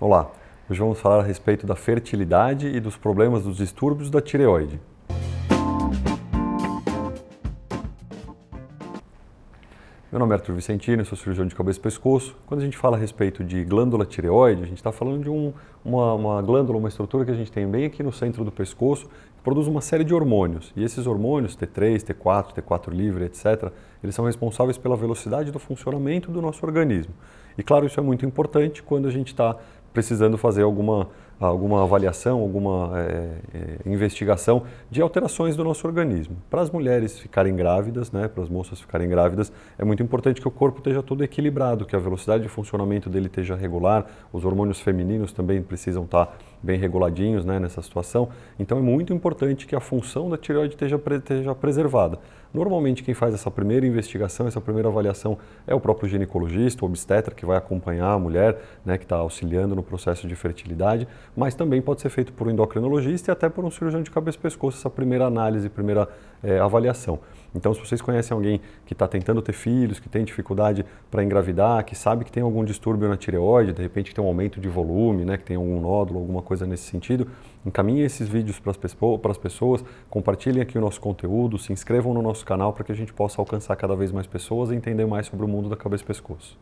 Olá, hoje vamos falar a respeito da fertilidade e dos problemas dos distúrbios da tireoide. Meu nome é Arthur Vicentino, sou cirurgião de cabeça e pescoço. Quando a gente fala a respeito de glândula tireoide, a gente está falando de um, uma, uma, glândula, uma estrutura que a gente tem bem aqui no centro do pescoço, que produz uma série de hormônios. E esses hormônios, T3, T4, T4 livre, etc., eles são responsáveis pela velocidade do funcionamento do nosso organismo. E claro, isso é muito importante quando a gente está precisando fazer alguma, alguma avaliação, alguma é, investigação de alterações do nosso organismo. Para as mulheres ficarem grávidas, né, para as moças ficarem grávidas, é muito importante que o corpo esteja todo equilibrado, que a velocidade de funcionamento dele esteja regular, os hormônios femininos também precisam estar bem reguladinhos né, nessa situação. Então é muito importante que a função da tireoide esteja, esteja preservada. Normalmente quem faz essa primeira investigação, essa primeira avaliação é o próprio ginecologista, o obstetra que vai acompanhar a mulher, né, que está auxiliando no processo de fertilidade, mas também pode ser feito por um endocrinologista e até por um cirurgião de cabeça e pescoço, essa primeira análise, primeira é, avaliação. Então, se vocês conhecem alguém que está tentando ter filhos, que tem dificuldade para engravidar, que sabe que tem algum distúrbio na tireoide, de repente tem um aumento de volume, né, que tem algum nódulo, alguma coisa nesse sentido, encaminhem esses vídeos para as pessoas, compartilhem aqui o nosso conteúdo, se inscrevam no nosso canal para que a gente possa alcançar cada vez mais pessoas e entender mais sobre o mundo da cabeça e pescoço.